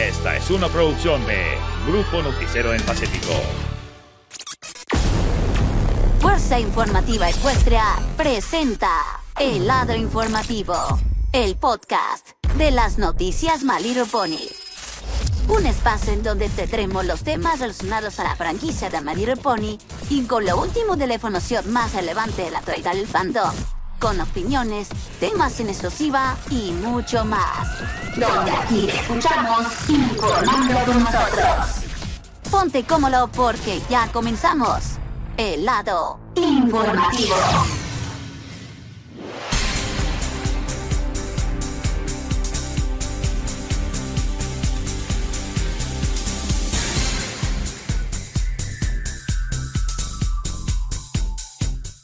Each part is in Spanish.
Esta es una producción de Grupo Noticiero del Pacífico. Fuerza Informativa Ecuestria presenta El Lado Informativo, el podcast de las noticias Little Pony. Un espacio en donde tendremos los temas relacionados a la franquicia de Little Pony y con lo último de la información más relevante de la actualidad del fandom. Con opiniones, temas en exclusiva y mucho más. Donde aquí escuchamos informando con nosotros. Ponte cómodo porque ya comenzamos. El lado informativo.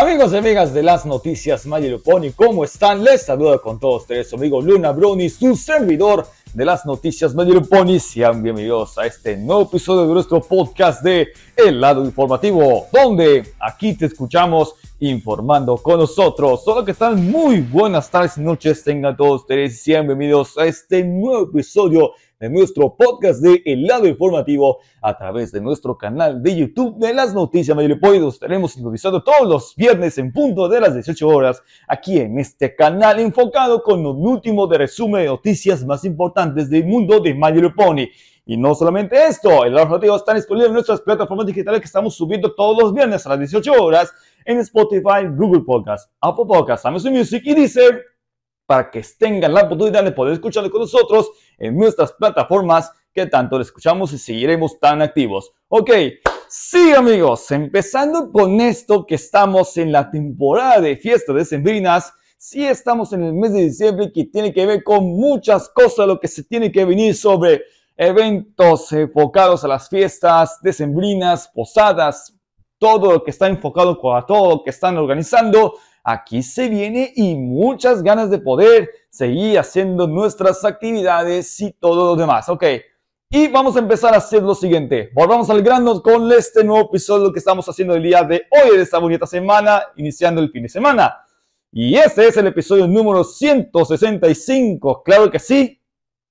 Amigos y amigas de las noticias Mayor Pony, ¿cómo están? Les saludo con todos ustedes su amigo Luna Bruni, su servidor de las noticias Mayor Pony. Sean bienvenidos a este nuevo episodio de nuestro podcast de El Lado Informativo, donde aquí te escuchamos informando con nosotros. Solo que están muy buenas tardes y noches, tengan todos ustedes. Sean bienvenidos a este nuevo episodio de nuestro podcast de El Lado Informativo a través de nuestro canal de YouTube de las noticias Mayoripoidos. Tenemos improvisado todos los viernes en punto de las 18 horas aquí en este canal enfocado con un último de resumen de noticias más importantes del mundo de Pony. Y no solamente esto, el lado informativo está disponible en nuestras plataformas digitales que estamos subiendo todos los viernes a las 18 horas en Spotify, Google Podcast, Apple Podcast, Amazon Music y Deezer para que tengan la oportunidad de poder escucharlo con nosotros en nuestras plataformas que tanto le escuchamos y seguiremos tan activos. Ok, sí amigos, empezando con esto que estamos en la temporada de fiestas decembrinas, sí estamos en el mes de diciembre que tiene que ver con muchas cosas, lo que se tiene que venir sobre eventos enfocados a las fiestas decembrinas, posadas, todo lo que está enfocado a todo lo que están organizando aquí se viene y muchas ganas de poder seguir haciendo nuestras actividades y todo lo demás. Ok, y vamos a empezar a hacer lo siguiente. Volvamos al grano con este nuevo episodio que estamos haciendo el día de hoy, de esta bonita semana, iniciando el fin de semana. Y este es el episodio número 165, claro que sí.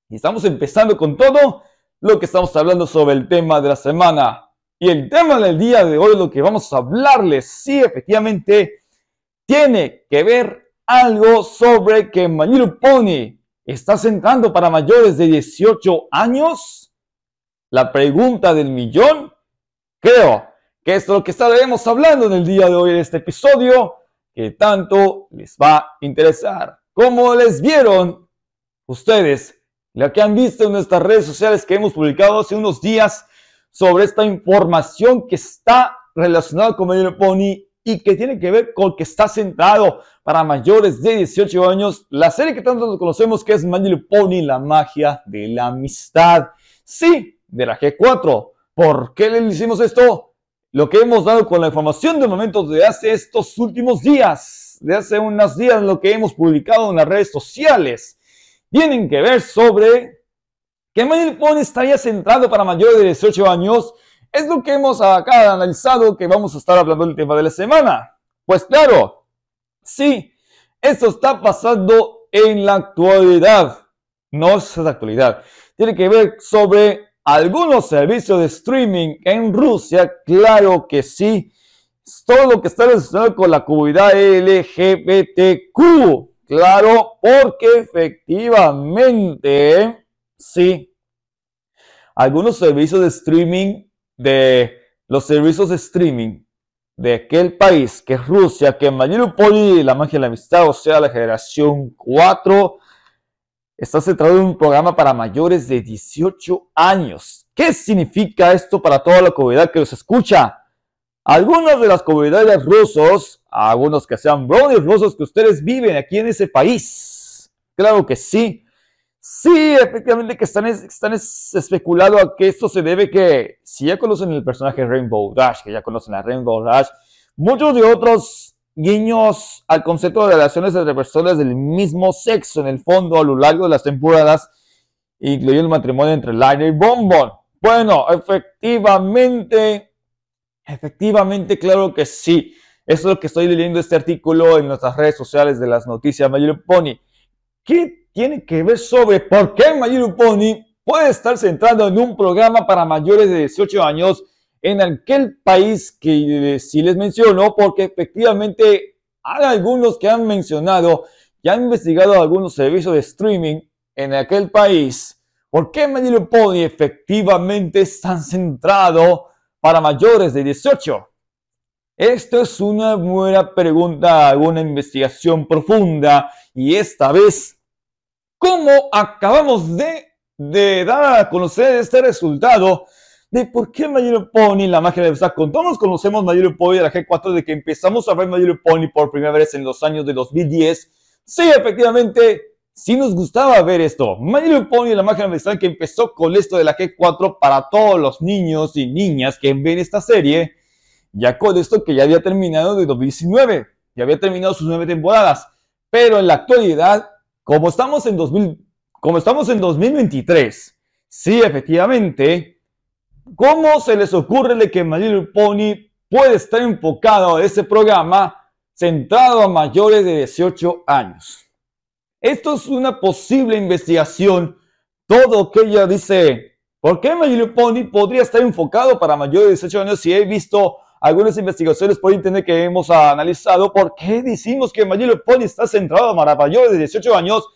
Y estamos empezando con todo lo que estamos hablando sobre el tema de la semana. Y el tema del día de hoy, lo que vamos a hablarles, sí, efectivamente, tiene que ver algo sobre que My Pony está sentando para mayores de 18 años? La pregunta del millón. Creo que esto es lo que estaremos hablando en el día de hoy en este episodio que tanto les va a interesar. Como les vieron ustedes, lo que han visto en nuestras redes sociales que hemos publicado hace unos días sobre esta información que está relacionada con My Pony y que tiene que ver con que está centrado para mayores de 18 años. La serie que tanto conocemos que es My Pony, la magia de la amistad. Sí, de la G4. ¿Por qué le hicimos esto? Lo que hemos dado con la información de momentos de hace estos últimos días, de hace unos días, lo que hemos publicado en las redes sociales, tienen que ver sobre que Pony estaría centrado para mayores de 18 años es lo que hemos acá analizado que vamos a estar hablando del tema de la semana. Pues claro, sí, esto está pasando en la actualidad. No es la actualidad. Tiene que ver sobre algunos servicios de streaming en Rusia. Claro que sí. Todo lo que está relacionado con la comunidad LGBTQ. Claro, porque efectivamente, sí. Algunos servicios de streaming de los servicios de streaming de aquel país, que es Rusia, que Mariupol la magia de la amistad, o sea, la generación 4, está centrado en un programa para mayores de 18 años. ¿Qué significa esto para toda la comunidad que los escucha? Algunas de las comunidades rusos, algunos que sean brownies rusos que ustedes viven aquí en ese país, claro que sí, Sí, efectivamente que están, están especulando a que esto se debe que si ya conocen el personaje Rainbow Dash, que ya conocen a Rainbow Dash, muchos de otros guiños al concepto de relaciones entre personas del mismo sexo en el fondo a lo largo de las temporadas, incluyendo el matrimonio entre Lina y Bonbon. Bueno, efectivamente, efectivamente, claro que sí. Eso es lo que estoy leyendo este artículo en nuestras redes sociales de las noticias Mayor Pony. ¿Qué tiene que ver sobre por qué My Pony puede estar centrado en un programa para mayores de 18 años en aquel país que sí les menciono, porque efectivamente hay algunos que han mencionado y han investigado algunos servicios de streaming en aquel país. ¿Por qué My Pony efectivamente está centrado para mayores de 18? Esto es una buena pregunta, una investigación profunda y esta vez, ¿cómo acabamos de, de dar a conocer este resultado? de por qué My Pony, la magia de verdad. Con todos conocemos My Pony de la G4 de que empezamos a ver My Pony por primera vez en los años de 2010. Sí, efectivamente, sí nos gustaba ver esto. My Pony, la magia de que empezó con esto de la G4 para todos los niños y niñas que ven esta serie. Ya con esto que ya había terminado de 2019. Ya había terminado sus nueve temporadas. Pero en la actualidad, como estamos en 2000, como estamos en 2023, sí, efectivamente, ¿Cómo se les ocurre de que My Little Pony puede estar enfocado a ese programa centrado a mayores de 18 años? Esto es una posible investigación. Todo que ella dice, ¿por qué My Little Pony podría estar enfocado para mayores de 18 años si he visto algunas investigaciones por internet que hemos analizado? ¿Por qué decimos que Little Pony está centrado para mayores de 18 años?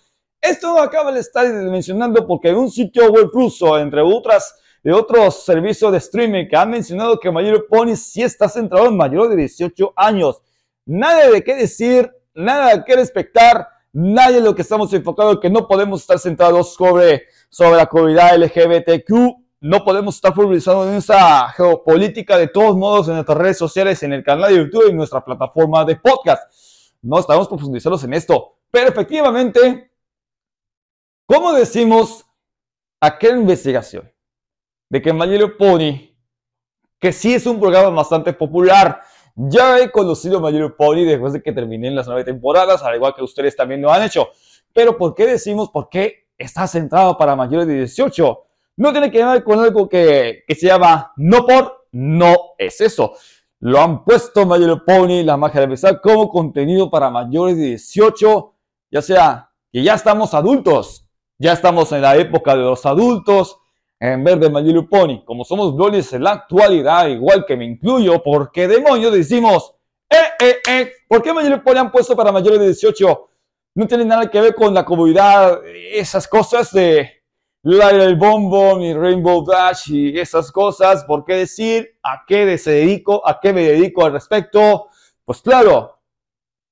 Esto acaba de estar mencionando porque un sitio web ruso, entre otras de otros servicios de streaming que han mencionado que My Pony sí está centrado en mayores de 18 años. Nada de qué decir, nada de qué respectar, nadie de lo que estamos enfocados que no podemos estar centrados sobre, sobre la comunidad LGBTQ. No podemos estar publicando en esa geopolítica de todos modos en nuestras redes sociales, en el canal de YouTube y en nuestra plataforma de podcast. No estamos profundizados en esto. Pero efectivamente, ¿cómo decimos aquella investigación? de que Little Pony, que sí es un programa bastante popular. Ya he conocido My Little Pony después de que terminé las nueve temporadas, al igual que ustedes también lo han hecho. Pero ¿por qué decimos por qué está centrado para mayores de 18? No tiene que ver con algo que, que se llama no por, no es eso. Lo han puesto Little Pony, la magia de besar, como contenido para mayores de 18, ya sea que ya estamos adultos, ya estamos en la época de los adultos, en vez de Little Pony. Como somos bronies en la actualidad, igual que me incluyo, ¿por qué demonios decimos, eh, eh, eh, ¿por qué Little Pony han puesto para mayores de 18? No tiene nada que ver con la comunidad, esas cosas de Light el Bombo y Rainbow Dash y esas cosas. ¿Por qué decir? ¿A qué se dedico? ¿A qué me dedico al respecto? Pues claro,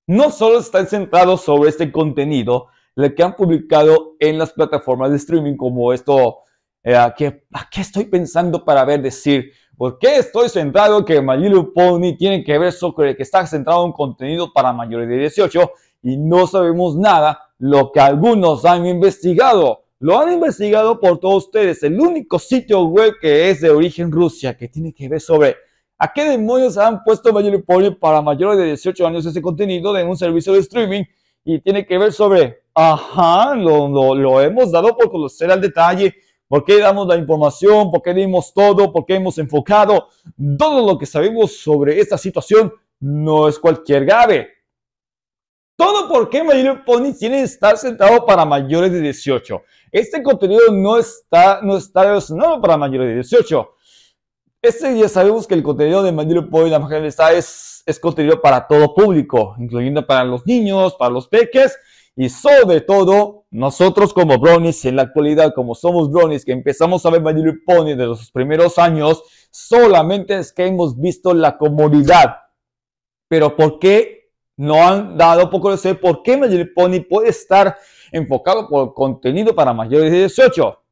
no solo están centrados sobre este contenido, el que han publicado en las plataformas de streaming como esto eh, ¿a, qué, estoy pensando para ver decir? ¿Por qué estoy centrado que My Little Pony tiene que ver sobre que está centrado en contenido para mayores de 18 y no sabemos nada lo que algunos han investigado? Lo han investigado por todos ustedes. El único sitio web que es de origen Rusia que tiene que ver sobre a qué demonios han puesto Pony para mayores de 18 años ese contenido en un servicio de streaming y tiene que ver sobre, ajá, lo, lo, lo hemos dado por conocer al detalle ¿Por qué damos la información? ¿Por qué dimos todo? ¿Por qué hemos enfocado? Todo lo que sabemos sobre esta situación no es cualquier grave. Todo porque Mayor Pony tiene que estar centrado para mayores de 18. Este contenido no está, no está relacionado para mayores de 18. Este ya sabemos que el contenido de Mayor Pony, la mayoría está es, es contenido para todo público, incluyendo para los niños, para los peques y sobre todo, nosotros como bronies en la actualidad, como somos bronies que empezamos a ver My Little Pony de los primeros años, solamente es que hemos visto la comodidad. Pero ¿por qué no han dado poco de ser? ¿Por qué Little Pony puede estar enfocado por contenido para mayores de 18?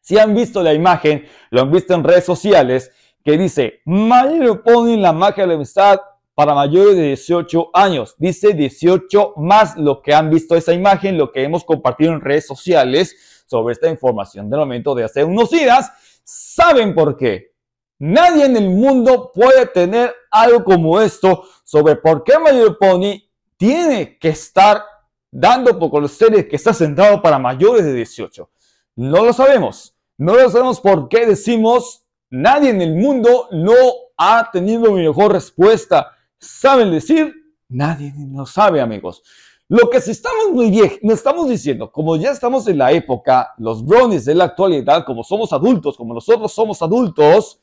Si han visto la imagen, lo han visto en redes sociales, que dice Little Pony, la magia de la amistad, para mayores de 18 años. Dice 18 más lo que han visto esa imagen, lo que hemos compartido en redes sociales sobre esta información del momento de hace unos días. ¿Saben por qué? Nadie en el mundo puede tener algo como esto sobre por qué My Pony tiene que estar dando por conocer que está centrado para mayores de 18. No lo sabemos. No lo sabemos por qué decimos nadie en el mundo no ha tenido mi mejor respuesta ¿Saben decir? Nadie lo sabe, amigos. Lo que sí estamos muy bien, no estamos diciendo, como ya estamos en la época, los brownies de la actualidad, como somos adultos, como nosotros somos adultos,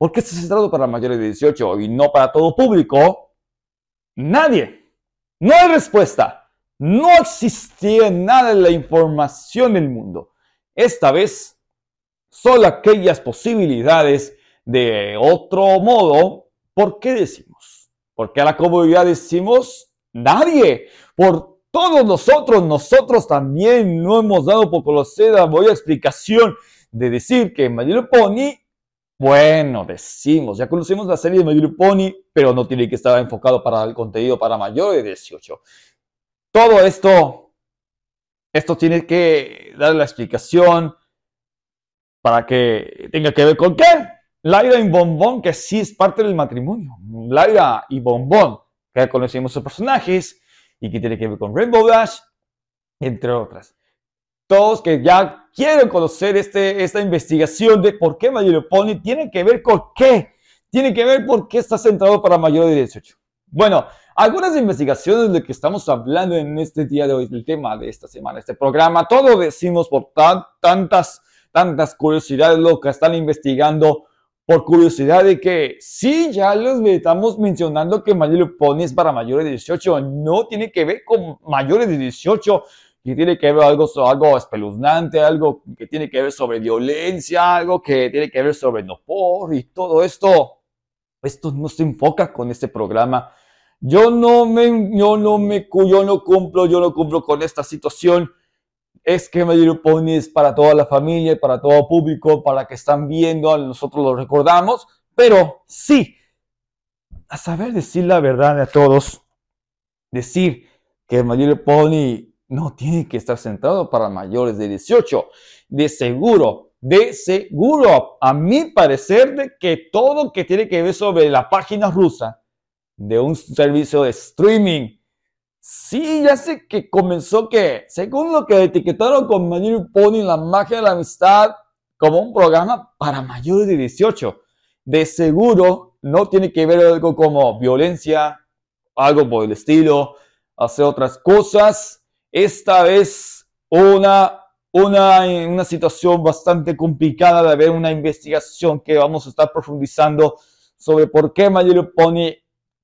¿por qué está centrado para mayores de 18 y no para todo público? Nadie. No hay respuesta. No existía nada en la información del mundo. Esta vez, solo aquellas posibilidades de otro modo. ¿Por qué decimos? Porque a la comunidad decimos nadie. Por todos nosotros, nosotros también no hemos dado por conocer la explicación de decir que My Pony, bueno, decimos, ya conocemos la serie de My Pony, pero no tiene que estar enfocado para el contenido para mayores de 18. Todo esto, esto tiene que dar la explicación para que tenga que ver con qué. Laira y Bombón, que sí es parte del matrimonio. Laira y Bombón, que conocemos sus personajes y que tiene que ver con Rainbow Dash, entre otras. Todos que ya quieren conocer este, esta investigación de por qué My Pony tiene que ver con qué. Tiene que ver por qué está centrado para mayores de 18. Bueno, algunas investigaciones de que estamos hablando en este día de hoy, el tema de esta semana, este programa, todo decimos por tantas, tantas curiosidades lo que están investigando por curiosidad de que sí, ya les estamos mencionando que My Pony es para mayores de 18, no tiene que ver con mayores de 18, y tiene que ver algo, algo espeluznante, algo que tiene que ver sobre violencia, algo que tiene que ver sobre no por y todo esto. Esto no se enfoca con este programa. Yo no me, yo no me, yo no cumplo, yo no cumplo con esta situación es que My Pony es para toda la familia, para todo público, para que están viendo, nosotros lo recordamos, pero sí, a saber decir la verdad a todos, decir que My Pony no tiene que estar centrado para mayores de 18, de seguro, de seguro, a mi parecer, de que todo que tiene que ver sobre la página rusa de un servicio de streaming, Sí, ya sé que comenzó que, según lo que etiquetaron con My Pony, la magia de la amistad, como un programa para mayores de 18. De seguro no tiene que ver algo como violencia, algo por el estilo, hacer otras cosas. Esta vez una, una, una situación bastante complicada de ver una investigación que vamos a estar profundizando sobre por qué My Pony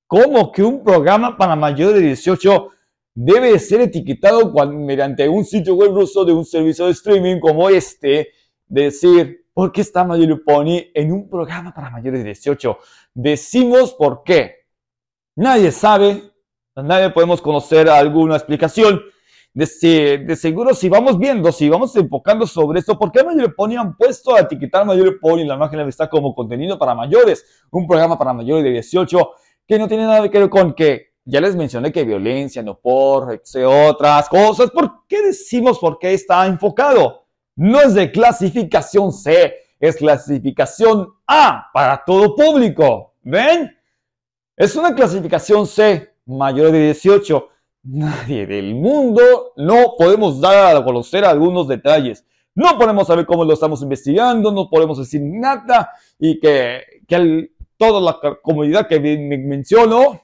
¿Cómo que un programa para mayores de 18 debe ser etiquetado mediante un sitio web ruso de un servicio de streaming como este? Decir, ¿por qué está My en un programa para mayores de 18? Decimos por qué. Nadie sabe, nadie podemos conocer alguna explicación. De, seguro, si vamos viendo, si vamos enfocando sobre esto, ¿por qué My Pony han puesto a etiquetar My Pony en la imagen de está como contenido para mayores? Un programa para mayores de 18 que no tiene nada que ver con que ya les mencioné que violencia, no por, otras cosas. ¿Por qué decimos por qué está enfocado? No es de clasificación C, es clasificación A para todo público. ¿Ven? Es una clasificación C, mayor de 18. Nadie del mundo no podemos dar a conocer algunos detalles. No podemos saber cómo lo estamos investigando, no podemos decir nada y que, que toda la comunidad que menciono,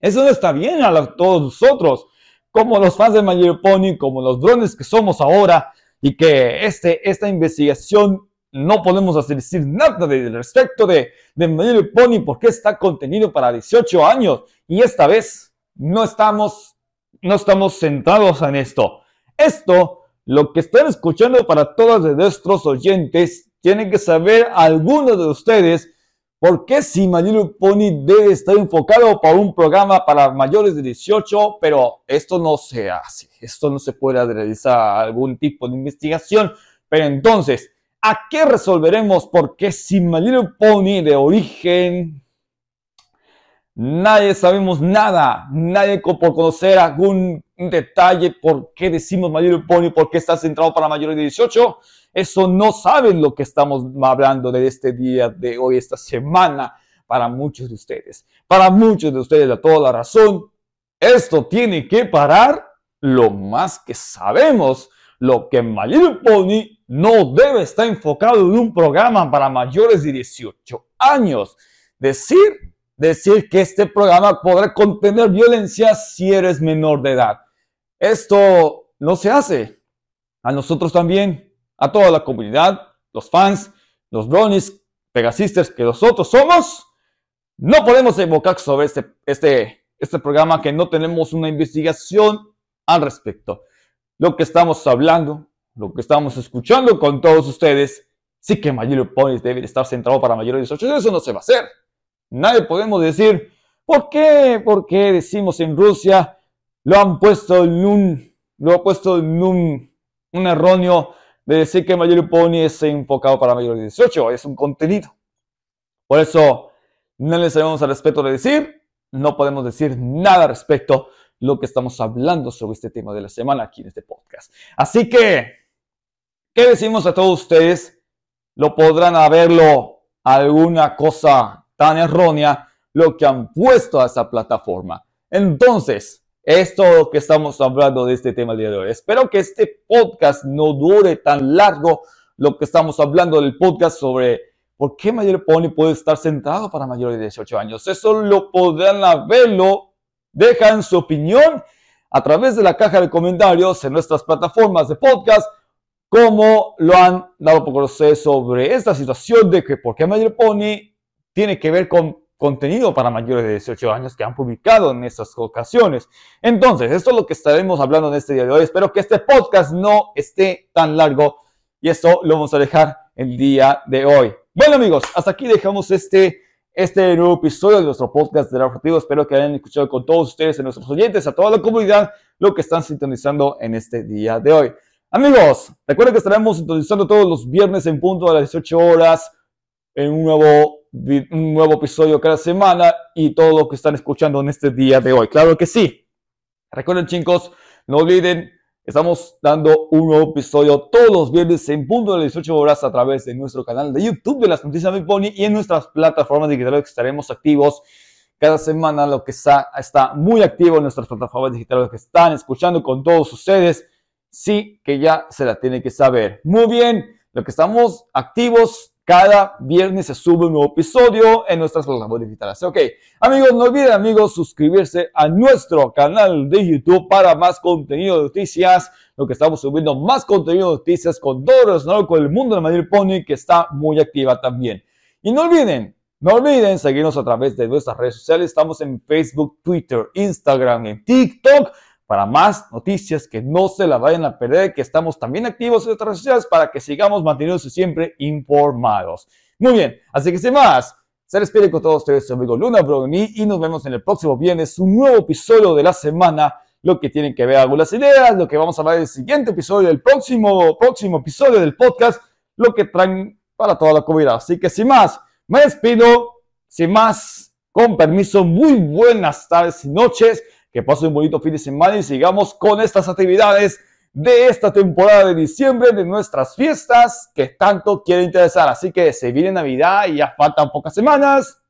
eso no está bien a todos nosotros, como los fans de My Pony, como los drones que somos ahora, y que este, esta investigación no podemos hacer decir nada de, respecto de, de My Pony porque está contenido para 18 años, y esta vez no estamos, no estamos centrados en esto. Esto, lo que están escuchando para todos nuestros oyentes, tienen que saber algunos de ustedes ¿Por qué si My Little Pony debe estar enfocado para un programa para mayores de 18? Pero esto no se hace. Esto no se puede realizar algún tipo de investigación. Pero entonces, ¿a qué resolveremos? ¿Por qué si My Little Pony de origen Nadie sabemos nada, nadie por conocer algún detalle por qué decimos Little Pony, por qué está centrado para mayores de 18. Eso no saben lo que estamos hablando de este día de hoy, esta semana, para muchos de ustedes. Para muchos de ustedes, a toda la razón, esto tiene que parar lo más que sabemos. Lo que Little Pony no debe estar enfocado en un programa para mayores de 18 años. Decir decir que este programa podrá contener violencia si eres menor de edad. Esto no se hace. A nosotros también, a toda la comunidad, los fans, los bronies, pegasisters que nosotros somos, no podemos evocar sobre este, este, este programa que no tenemos una investigación al respecto. Lo que estamos hablando, lo que estamos escuchando con todos ustedes, sí que Little Pony debe estar centrado para mayores de 18. Eso no se va a hacer. Nadie podemos decir, ¿por qué? Porque decimos en Rusia, lo han puesto en un, lo ha puesto en un, un erróneo de decir que Little Pony es enfocado para mayores de 18. Es un contenido. Por eso, no le sabemos al respecto de decir, no podemos decir nada al respecto lo que estamos hablando sobre este tema de la semana aquí en este podcast. Así que, ¿qué decimos a todos ustedes? Lo podrán haberlo alguna cosa tan errónea lo que han puesto a esa plataforma. Entonces, es todo lo que estamos hablando de este tema el día de hoy. Espero que este podcast no dure tan largo lo que estamos hablando del podcast sobre por qué Mayor Pony puede estar centrado para mayores de 18 años. Eso lo podrán verlo. Dejan su opinión a través de la caja de comentarios en nuestras plataformas de podcast como lo han dado por conocer sobre esta situación de que por qué Mayor Pony tiene que ver con contenido para mayores de 18 años que han publicado en estas ocasiones. Entonces, esto es lo que estaremos hablando en este día de hoy. Espero que este podcast no esté tan largo y esto lo vamos a dejar el día de hoy. Bueno amigos, hasta aquí dejamos este, este nuevo episodio de nuestro podcast de la objetivo. Espero que hayan escuchado con todos ustedes, a nuestros oyentes, a toda la comunidad, lo que están sintonizando en este día de hoy. Amigos, recuerden que estaremos sintonizando todos los viernes en punto a las 18 horas en un nuevo un nuevo episodio cada semana y todo lo que están escuchando en este día de hoy. Claro que sí. Recuerden chicos, no olviden, estamos dando un nuevo episodio todos los viernes en punto de las 18 horas a través de nuestro canal de YouTube de las noticias de Pony y en nuestras plataformas digitales que estaremos activos cada semana, lo que está, está muy activo en nuestras plataformas digitales que están escuchando con todos ustedes. Sí, que ya se la tiene que saber. Muy bien, lo que estamos activos cada viernes se sube un nuevo episodio en nuestras plataformas digitales. Ok, amigos, no olviden, amigos, suscribirse a nuestro canal de YouTube para más contenido de noticias. Lo que estamos subiendo más contenido de noticias con todo lo con el mundo de Madrid Pony, que está muy activa también. Y no olviden, no olviden seguirnos a través de nuestras redes sociales. Estamos en Facebook, Twitter, Instagram, en TikTok para más noticias que no se la vayan a perder, que estamos también activos en otras redes sociales para que sigamos manteniéndose siempre informados. Muy bien, así que sin más, se despide con todos ustedes su amigo Luna Brogni y nos vemos en el próximo viernes, un nuevo episodio de la semana, lo que tienen que ver algunas ideas, lo que vamos a hablar en el siguiente episodio, el próximo, próximo episodio del podcast, lo que traen para toda la comunidad. Así que sin más, me despido, sin más, con permiso, muy buenas tardes y noches. Que pasen un bonito fin de semana y sigamos con estas actividades de esta temporada de diciembre, de nuestras fiestas que tanto quieren interesar. Así que se viene Navidad y ya faltan pocas semanas.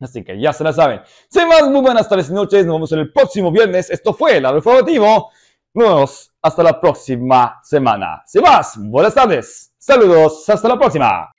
Así que ya se la saben. Sin más, muy buenas tardes y noches. Nos vemos en el próximo viernes. Esto fue el informativo. Nos hasta la próxima semana. Sin más, buenas tardes. Saludos. Hasta la próxima.